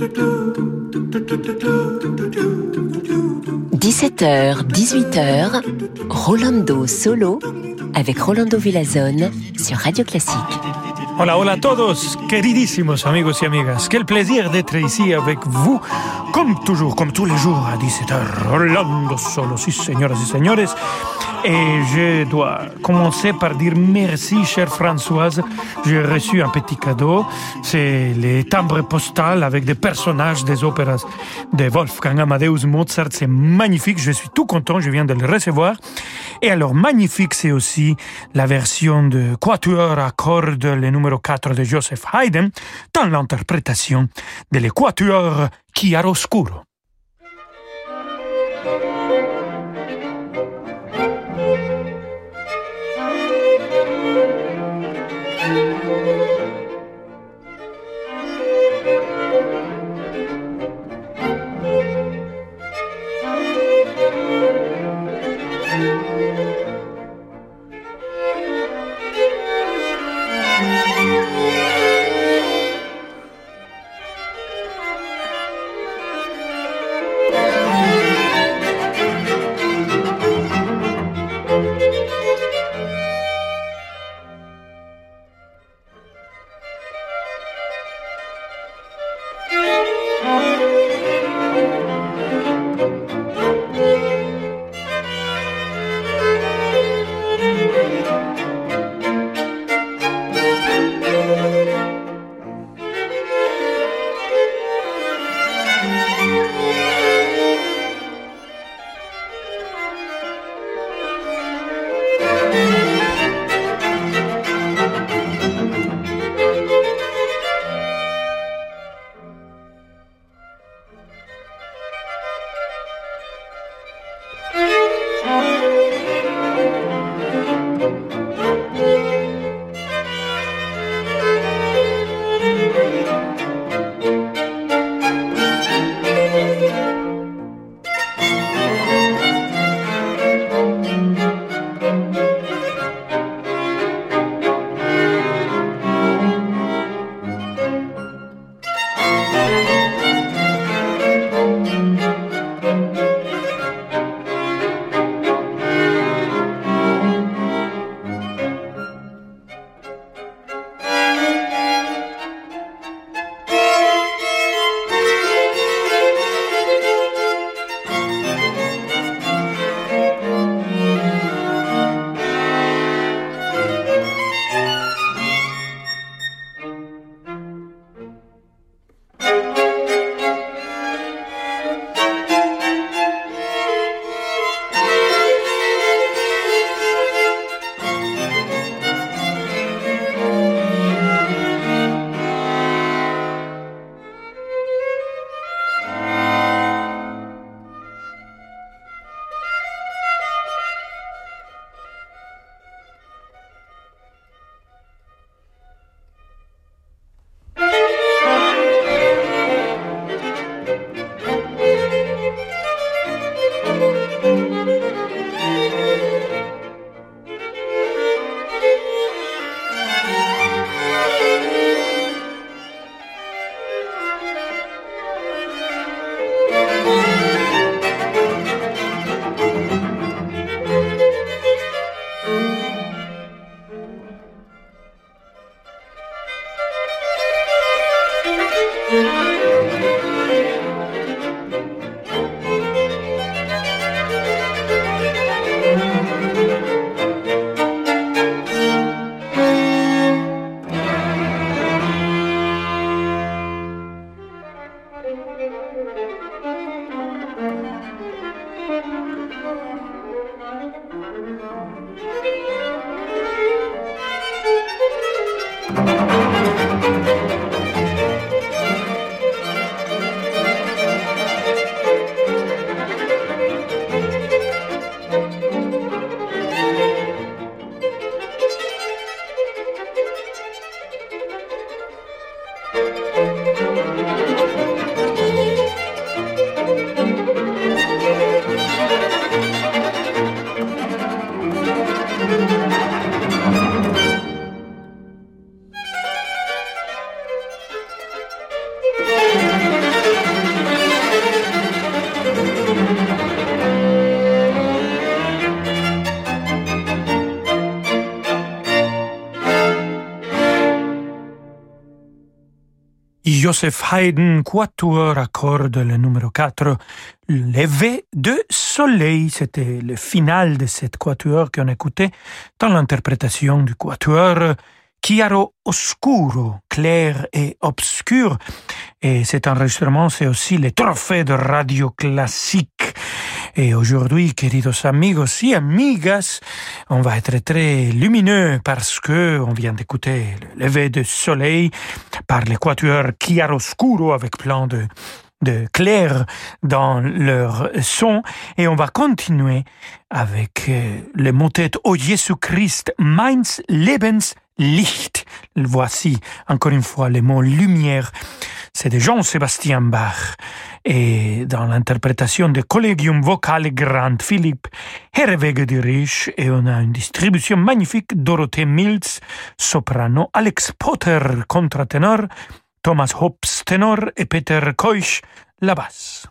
17h, 18h, Rolando Solo avec Rolando Villazone sur Radio Classique. Hola, hola a todos, queridísimos amigos y amigas. Quel plaisir d'être ici avec vous, comme toujours, comme tous les jours à 17h. Rolando Solo, sí, señoras y señores. Et je dois commencer par dire merci, chère Françoise. J'ai reçu un petit cadeau. C'est les timbres postales avec des personnages des opéras de Wolfgang Amadeus Mozart. C'est magnifique. Je suis tout content. Je viens de le recevoir. Et alors, magnifique, c'est aussi la version de Quatuor à cordes, le numéro 4 de Joseph Haydn, dans l'interprétation de l'Equatuor Chiaroscuro. Joseph Haydn, quatuor à cordes, le numéro 4, Levé de soleil. C'était le final de cette quatuor qu'on écoutait dans l'interprétation du quatuor Chiaro Oscuro, clair et obscur. Et cet enregistrement, c'est aussi le trophée de radio classique. Et aujourd'hui, queridos amigos y amigas, on va être très lumineux parce que on vient d'écouter le lever de soleil par l'équateur Chiaroscuro avec plein de de clair dans leur son. Et on va continuer avec le motet O Jésus Christ, Meins Lebenslicht. Voici encore une fois le mot lumière. C'est de Jean-Sébastien Bach et dans l'interprétation de Collegium Vocale Grand Philippe Herwege de Rich et on a une distribution magnifique Dorothée Mills, soprano, Alex Potter, contre-ténor, Thomas Hobbs, ténor et Peter Keusch, la basse.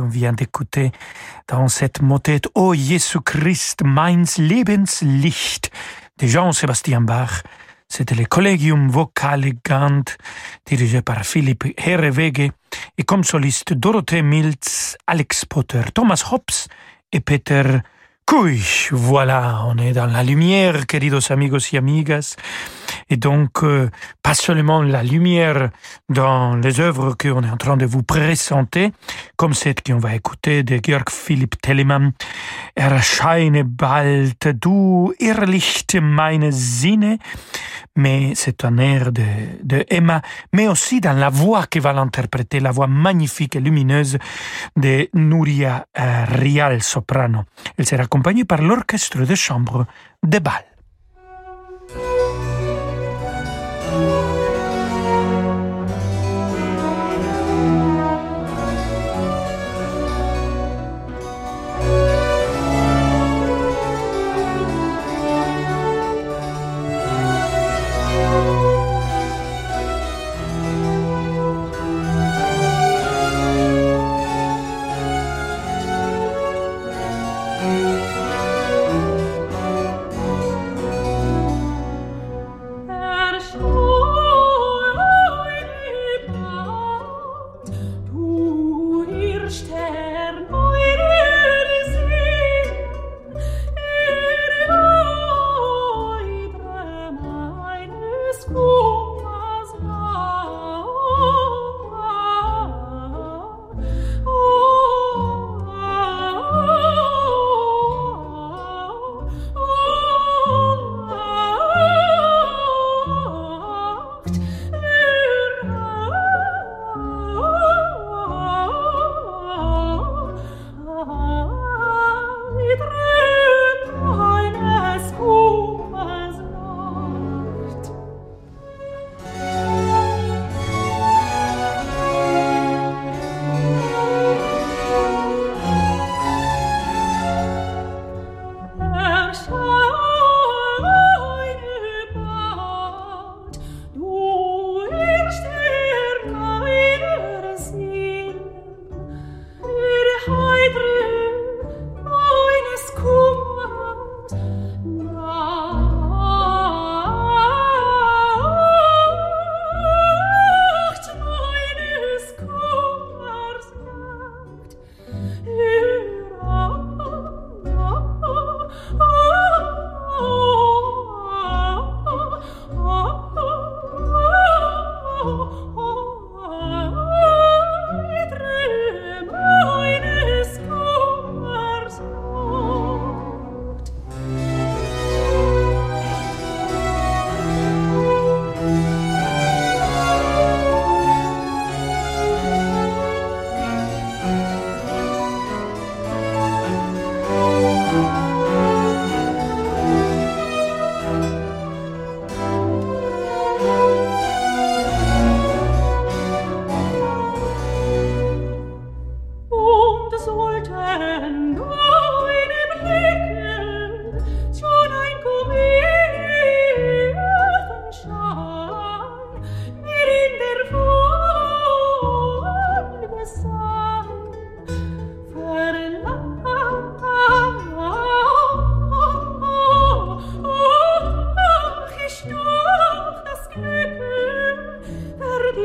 On vient d'écouter dans cette motette Oh Jésus Christ, meins Lebenslicht de Jean-Sébastien Bach. C'était le Collegium Vocalegant dirigé par Philippe Herrewege et comme soliste Dorothée Mills, Alex Potter, Thomas Hobbes et Peter Kuish. Voilà, on est dans la lumière, queridos amigos y amigas. Et donc, euh, pas seulement la lumière dans les œuvres qu'on est en train de vous présenter, comme cette qu'on va écouter de Georg Philipp Telemann, Erscheine bald, du Irrlicht meine Sinne, mais c'est un air de, de, Emma, mais aussi dans la voix qui va l'interpréter, la voix magnifique et lumineuse de Nuria euh, Rial soprano. Elle sera accompagnée par l'orchestre de chambre de Bâle.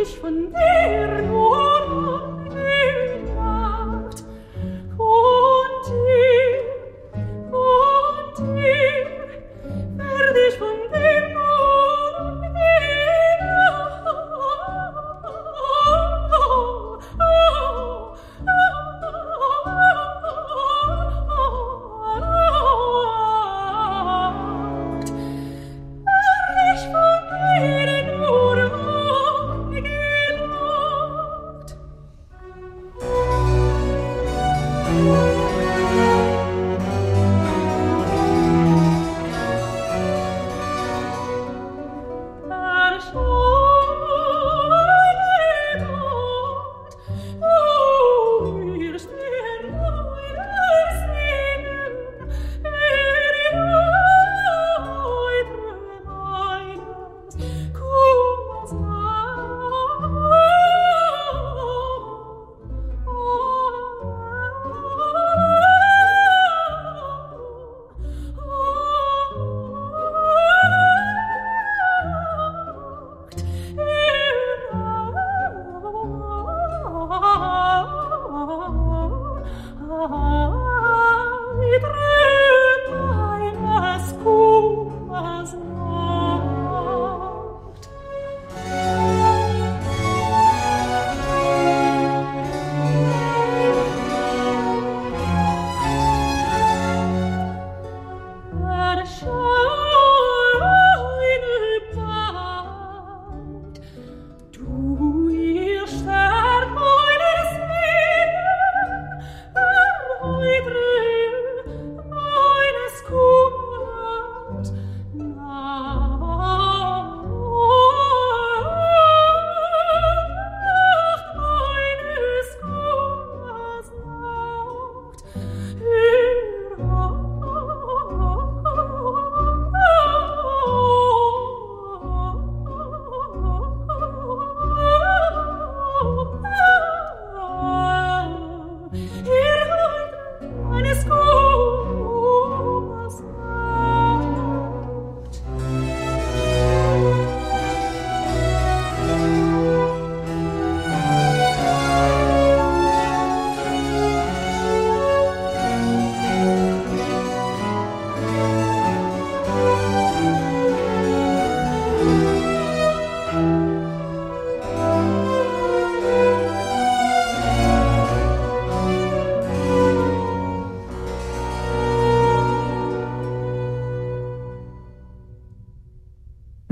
dich von der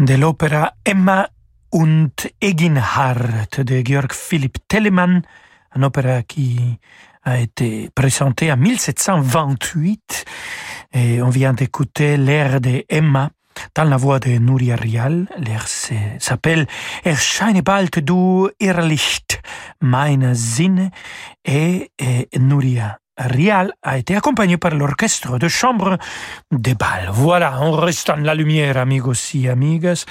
de l'opéra Emma und Eginhard de Georg Philipp Telemann, un opéra qui a été présenté en 1728 et on vient d'écouter l'air de Emma dans la voix de Nuria Rial. L'air s'appelle Erscheine bald du Irrlicht, meine Sinne et, et Nuria Rial a été accompagné par l'orchestre de chambre de bal. Voilà, on reste dans la lumière, amigos et amigas.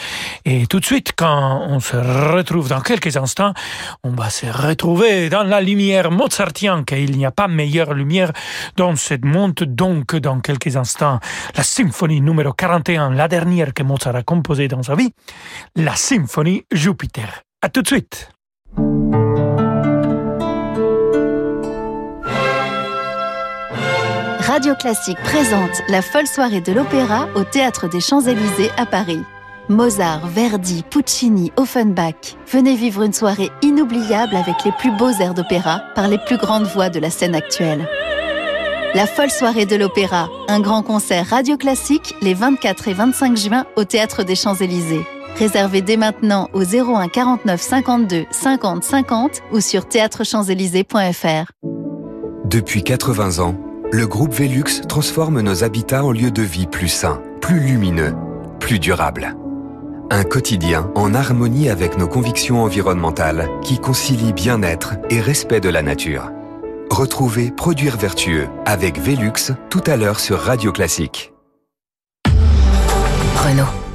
Et tout de suite, quand on se retrouve dans quelques instants, on va se retrouver dans la lumière mozartienne, car il n'y a pas meilleure lumière dans cette monde. Donc, dans quelques instants, la symphonie numéro 41, la dernière que Mozart a composée dans sa vie, la symphonie Jupiter. À tout de suite. Radio Classique présente la folle soirée de l'opéra au Théâtre des Champs-Élysées à Paris. Mozart, Verdi, Puccini, Offenbach. Venez vivre une soirée inoubliable avec les plus beaux airs d'opéra par les plus grandes voix de la scène actuelle. La folle soirée de l'opéra, un grand concert radio classique les 24 et 25 juin au Théâtre des Champs-Élysées. Réservez dès maintenant au 01 49 52 50 50 ou sur théâtrechamps-élysées.fr. Depuis 80 ans, le groupe Velux transforme nos habitats en lieux de vie plus sains, plus lumineux, plus durables. Un quotidien en harmonie avec nos convictions environnementales qui concilie bien-être et respect de la nature. Retrouvez Produire vertueux avec Velux tout à l'heure sur Radio Classique. Renault.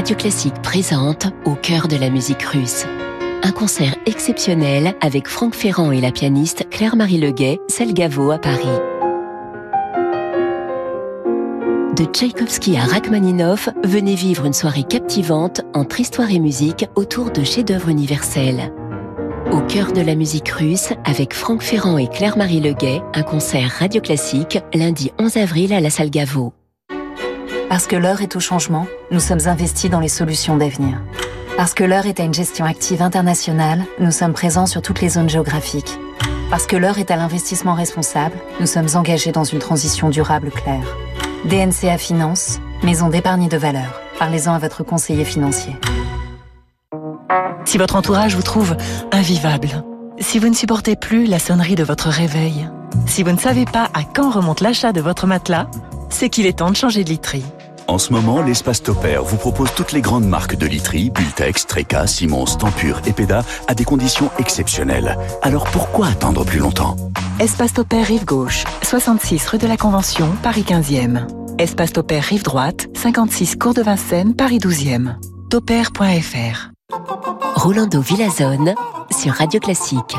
Radio Classique présente Au cœur de la musique russe. Un concert exceptionnel avec Franck Ferrand et la pianiste Claire-Marie Leguet, Selgavo à Paris. De Tchaïkovski à Rachmaninoff, venez vivre une soirée captivante entre histoire et musique autour de chefs-d'œuvre universels. Au cœur de la musique russe, avec Franck Ferrand et Claire-Marie Leguet, un concert radio classique lundi 11 avril à la salle Gaveau. Parce que l'heure est au changement, nous sommes investis dans les solutions d'avenir. Parce que l'heure est à une gestion active internationale, nous sommes présents sur toutes les zones géographiques. Parce que l'heure est à l'investissement responsable, nous sommes engagés dans une transition durable claire. DNCA Finance, maison d'épargne de valeur. Parlez-en à votre conseiller financier. Si votre entourage vous trouve invivable, si vous ne supportez plus la sonnerie de votre réveil, si vous ne savez pas à quand remonte l'achat de votre matelas, c'est qu'il est temps de changer de literie. En ce moment, l'espace Topair vous propose toutes les grandes marques de literie, Bultex, Treca, Simons, Tempur et Peda à des conditions exceptionnelles. Alors pourquoi attendre plus longtemps? Espace Topair Rive Gauche, 66 rue de la Convention, Paris 15e. Espace Topair Rive Droite, 56 Cours de Vincennes, Paris 12e. Topair.fr Rolando Villazone sur Radio Classique.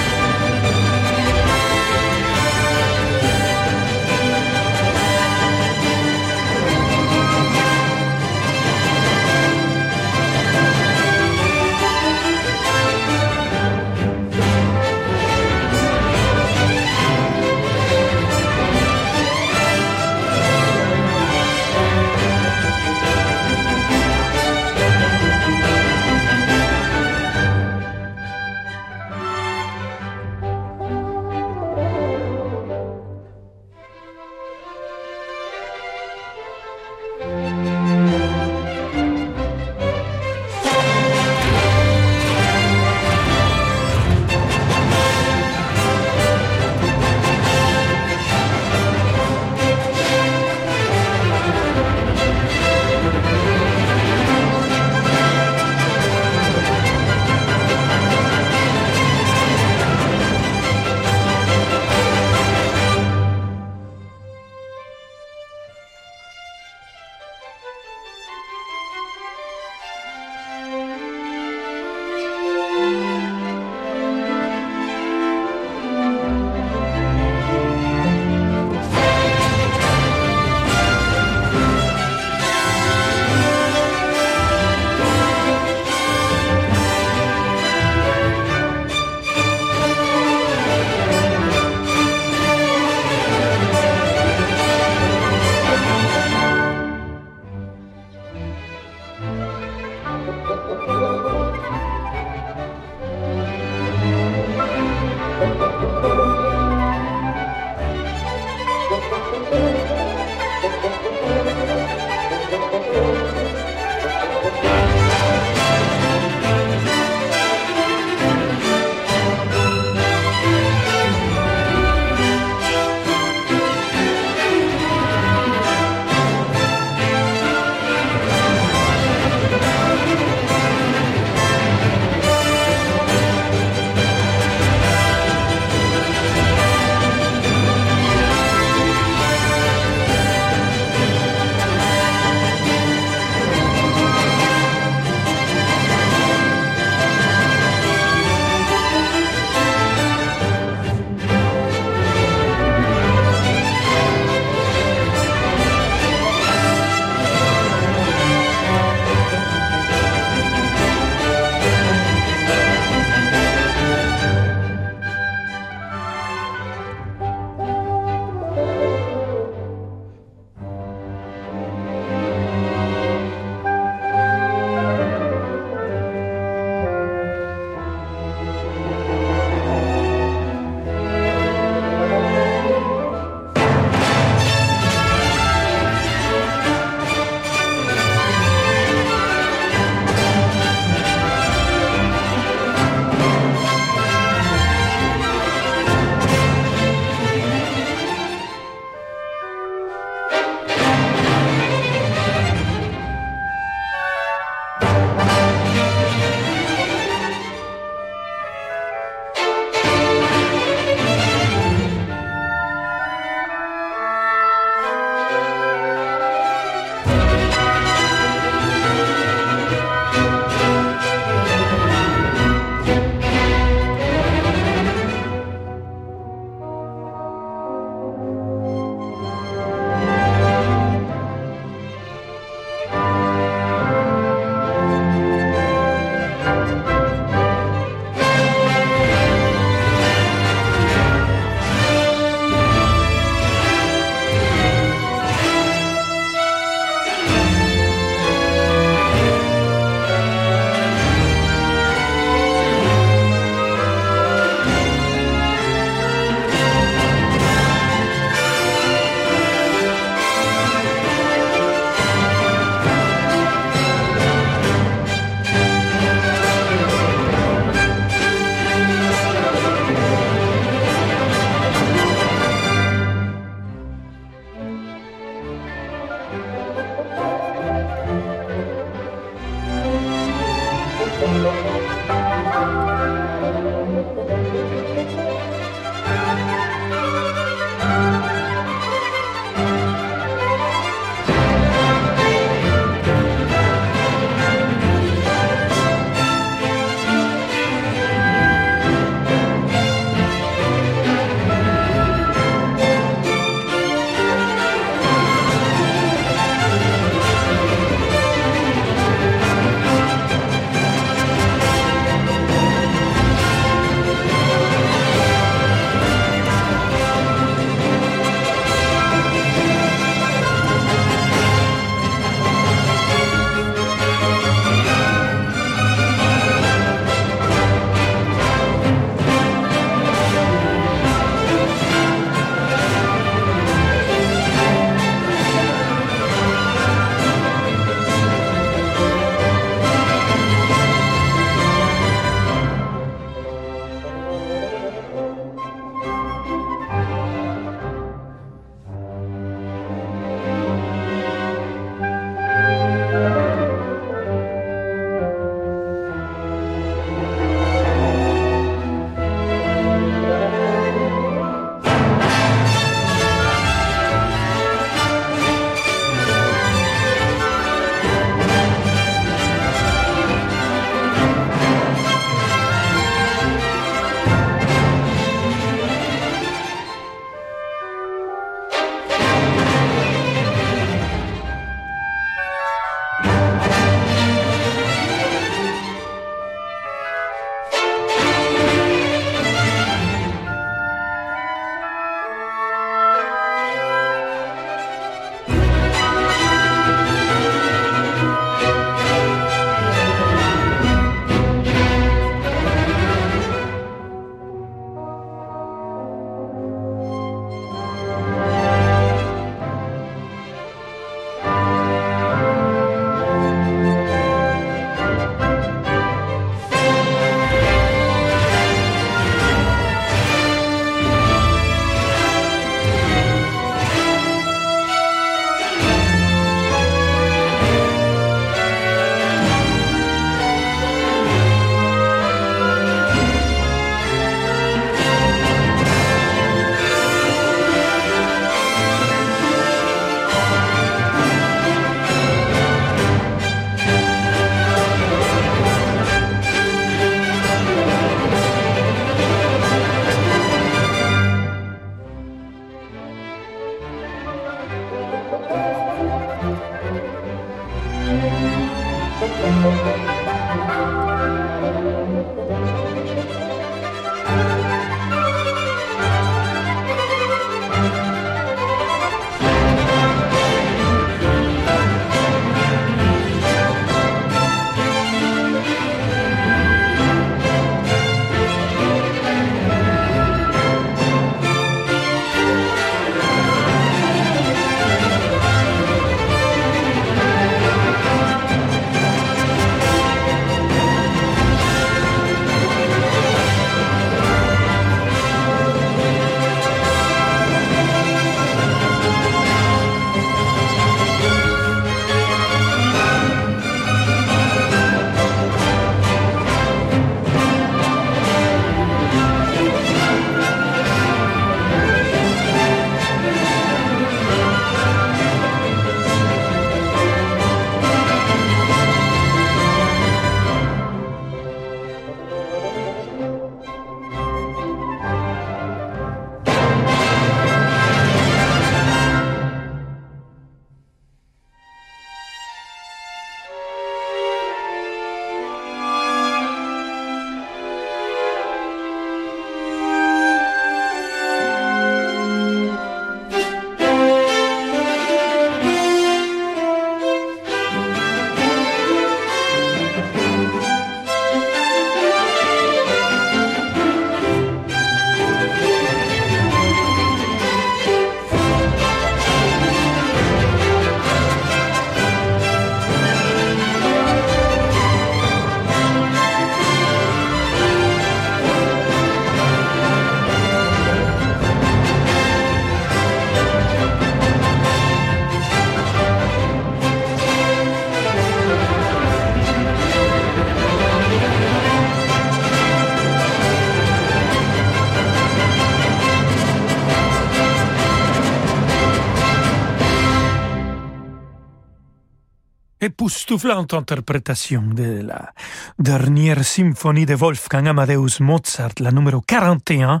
Époustouflante interprétation de la dernière symphonie de Wolfgang Amadeus Mozart, la numéro 41,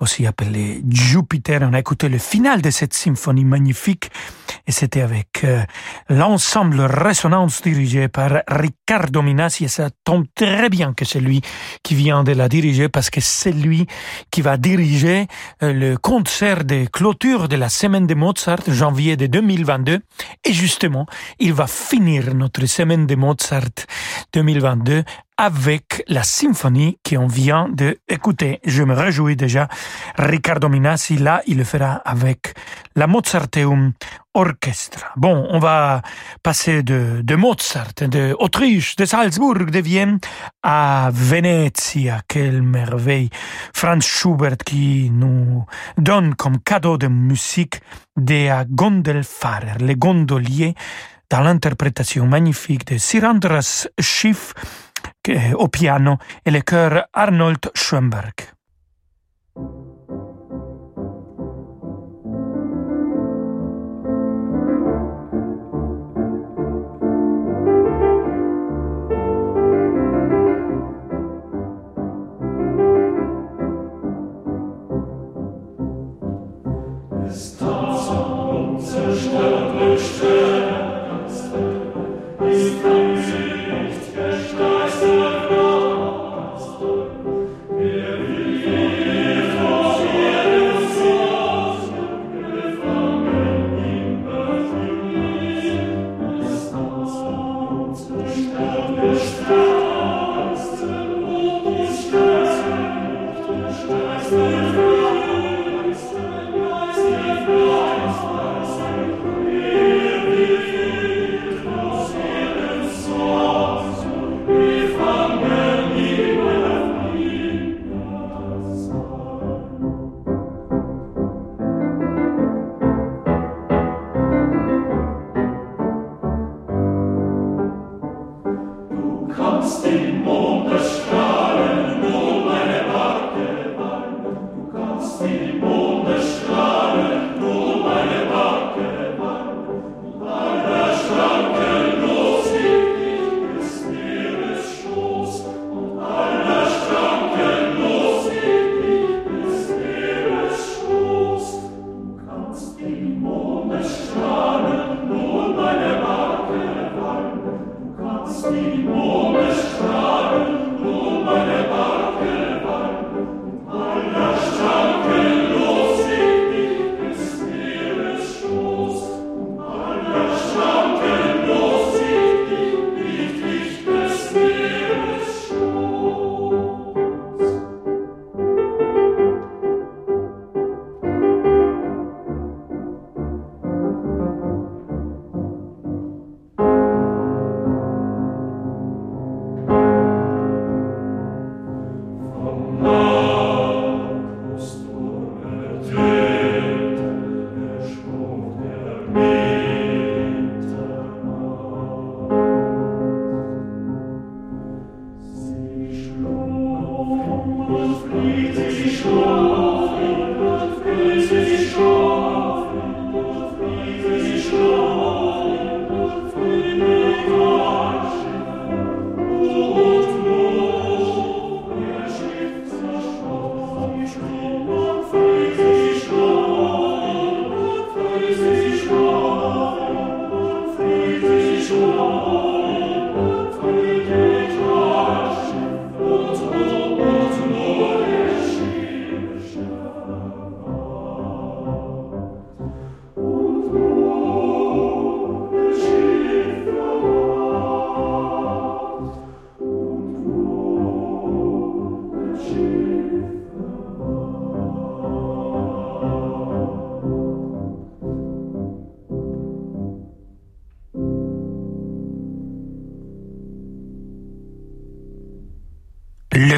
aussi appelée Jupiter. On a écouté le final de cette symphonie magnifique et c'était avec euh, l'ensemble Résonance dirigé par Riccardo Minassi et ça tombe très bien que c'est lui qui vient de la diriger parce que c'est lui qui va diriger euh, le concert de clôture de la semaine de Mozart, janvier de 2022 et justement, il va finir notre semaine de Mozart 2022 avec la symphonie qu'on vient d'écouter. Je me réjouis déjà. Riccardo Minassi, là, il le fera avec la Mozarteum Orchestra. Bon, on va passer de, de Mozart, de de Salzbourg, de Vienne à Venezia. Quelle merveille. Franz Schubert qui nous donne comme cadeau de musique des Gondelfahrer, les gondoliers, dans l'interprétation magnifique de Sir Andras Schiff, au piano et le chœur Arnold Schoenberg.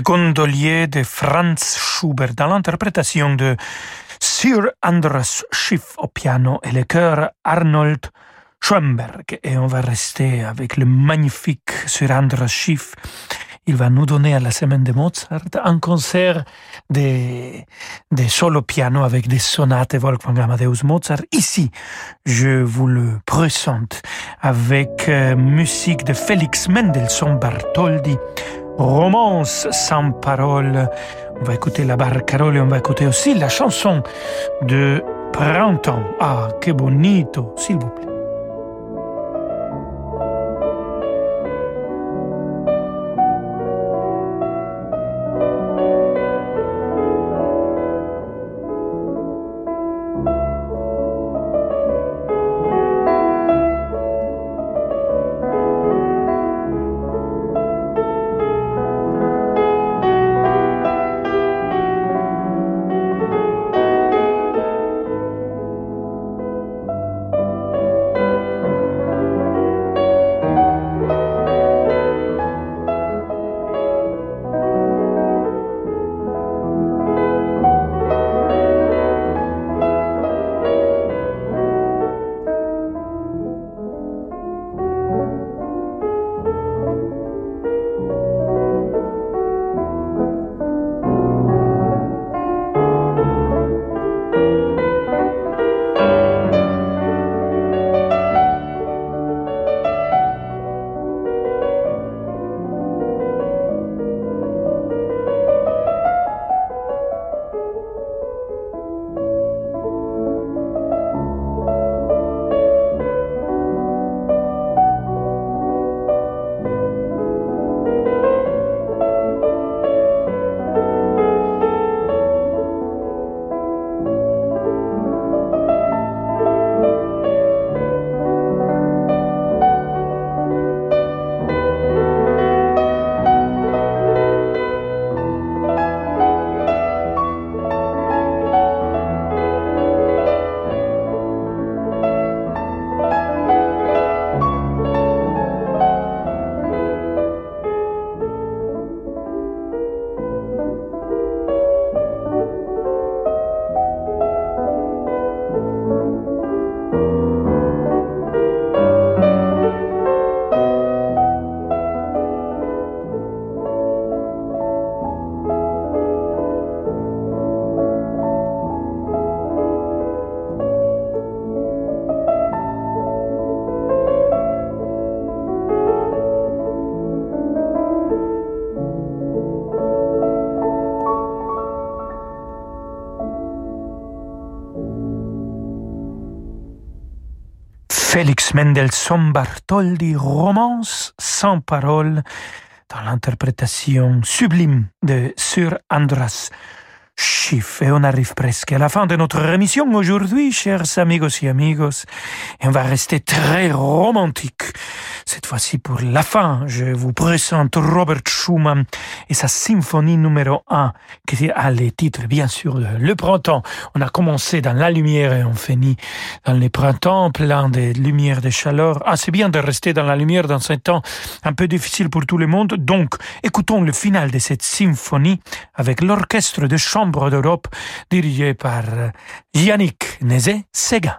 Gondolier de Franz Schubert dans l'interprétation de Sir Andras Schiff au piano et le chœur Arnold Schoenberg. Et on va rester avec le magnifique Sir Andras Schiff il va nous donner à la semaine de Mozart un concert de, de solo piano avec des sonates Wolfgang Amadeus Mozart. Ici, je vous le présente avec euh, musique de Félix Mendelssohn Bartholdy, romance sans parole. On va écouter la barcarolle et on va écouter aussi la chanson de Printemps. Ah, que bonito, s'il vous plaît. Félix Mendelssohn Bartholdy, romance sans parole, dans l'interprétation sublime de Sir Andras Schiff. Et on arrive presque à la fin de notre émission aujourd'hui, chers amigos et amigos, et on va rester très romantique cette fois-ci, pour la fin, je vous présente Robert Schumann et sa symphonie numéro 1, qui a les titres, bien sûr, Le Printemps. On a commencé dans la lumière et on finit dans les printemps, plein de lumière, de chaleur. Ah, c'est bien de rester dans la lumière dans un temps un peu difficile pour tout le monde. Donc, écoutons le final de cette symphonie avec l'orchestre de chambre d'Europe dirigé par Yannick Nézet-Séguin.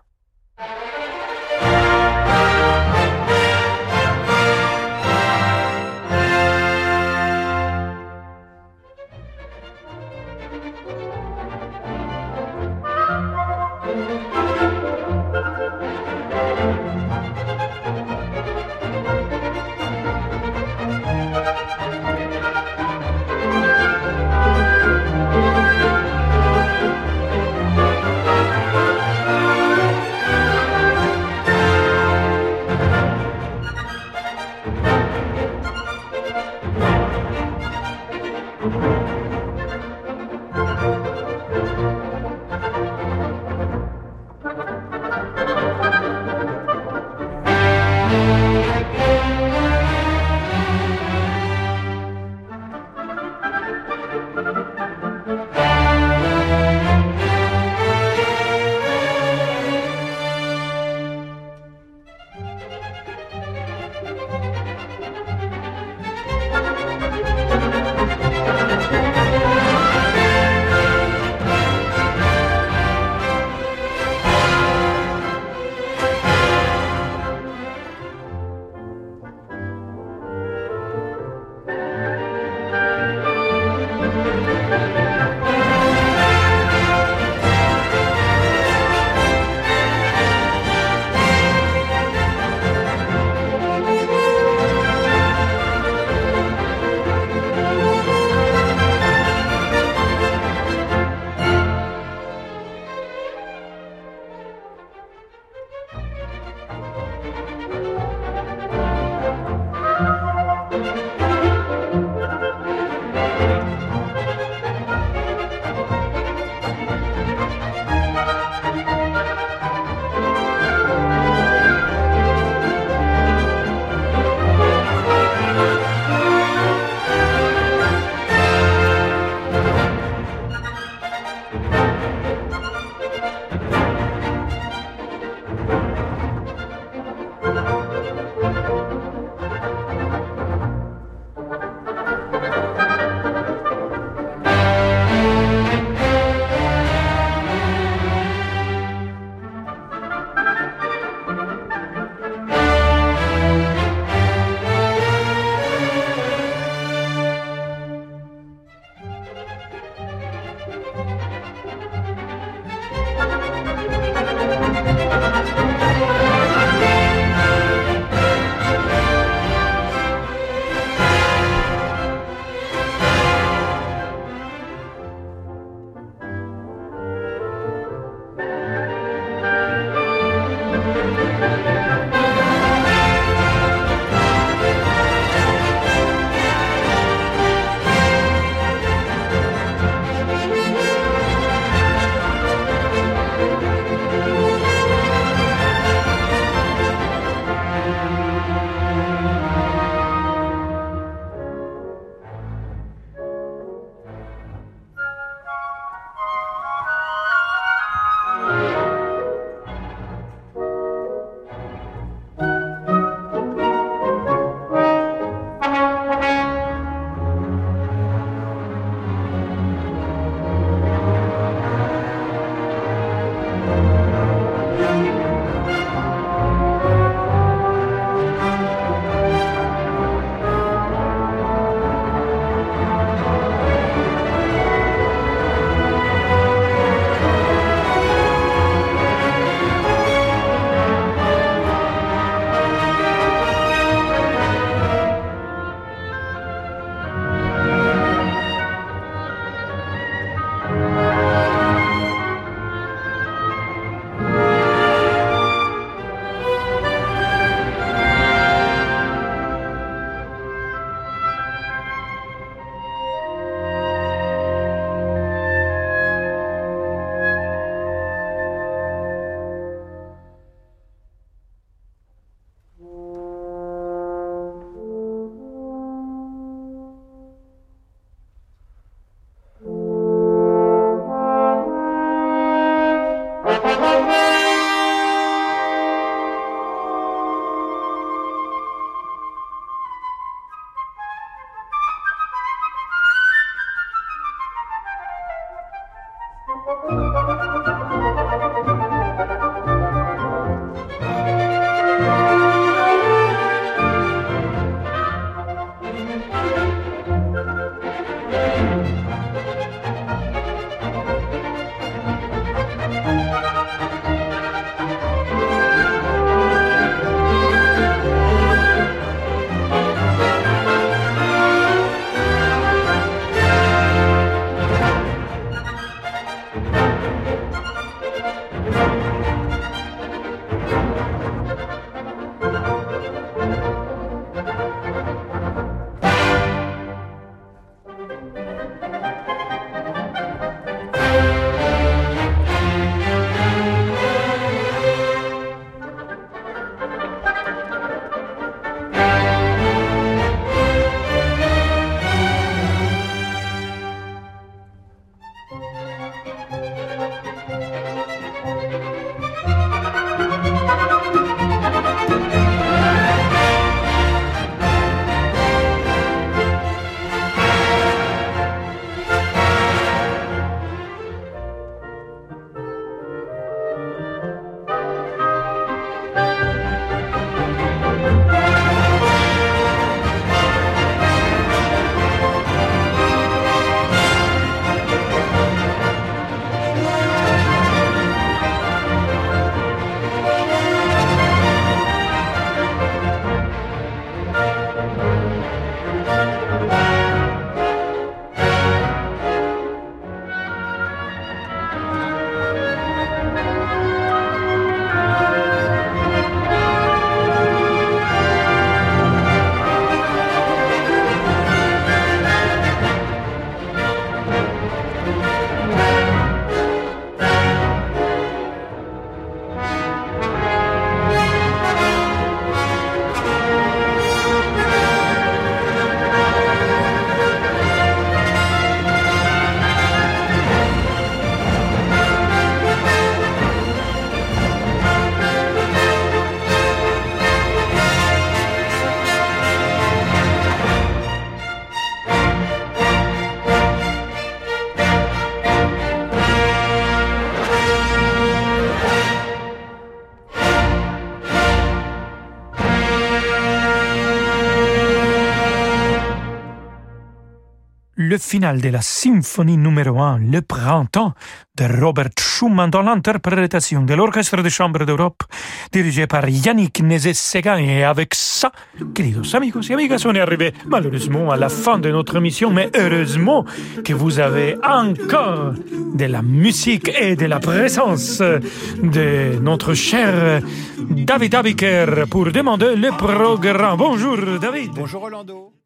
Le final de la symphonie numéro 1, Le Printemps, de Robert Schumann dans l'interprétation de l'Orchestre de Chambre d'Europe, dirigé par Yannick Nézet-Séguin. Et avec ça, queridos amigos et amigas, on est arrivé malheureusement à la fin de notre émission, mais heureusement que vous avez encore de la musique et de la présence de notre cher David Abiker pour demander le programme. Bonjour David. Bonjour Rolando.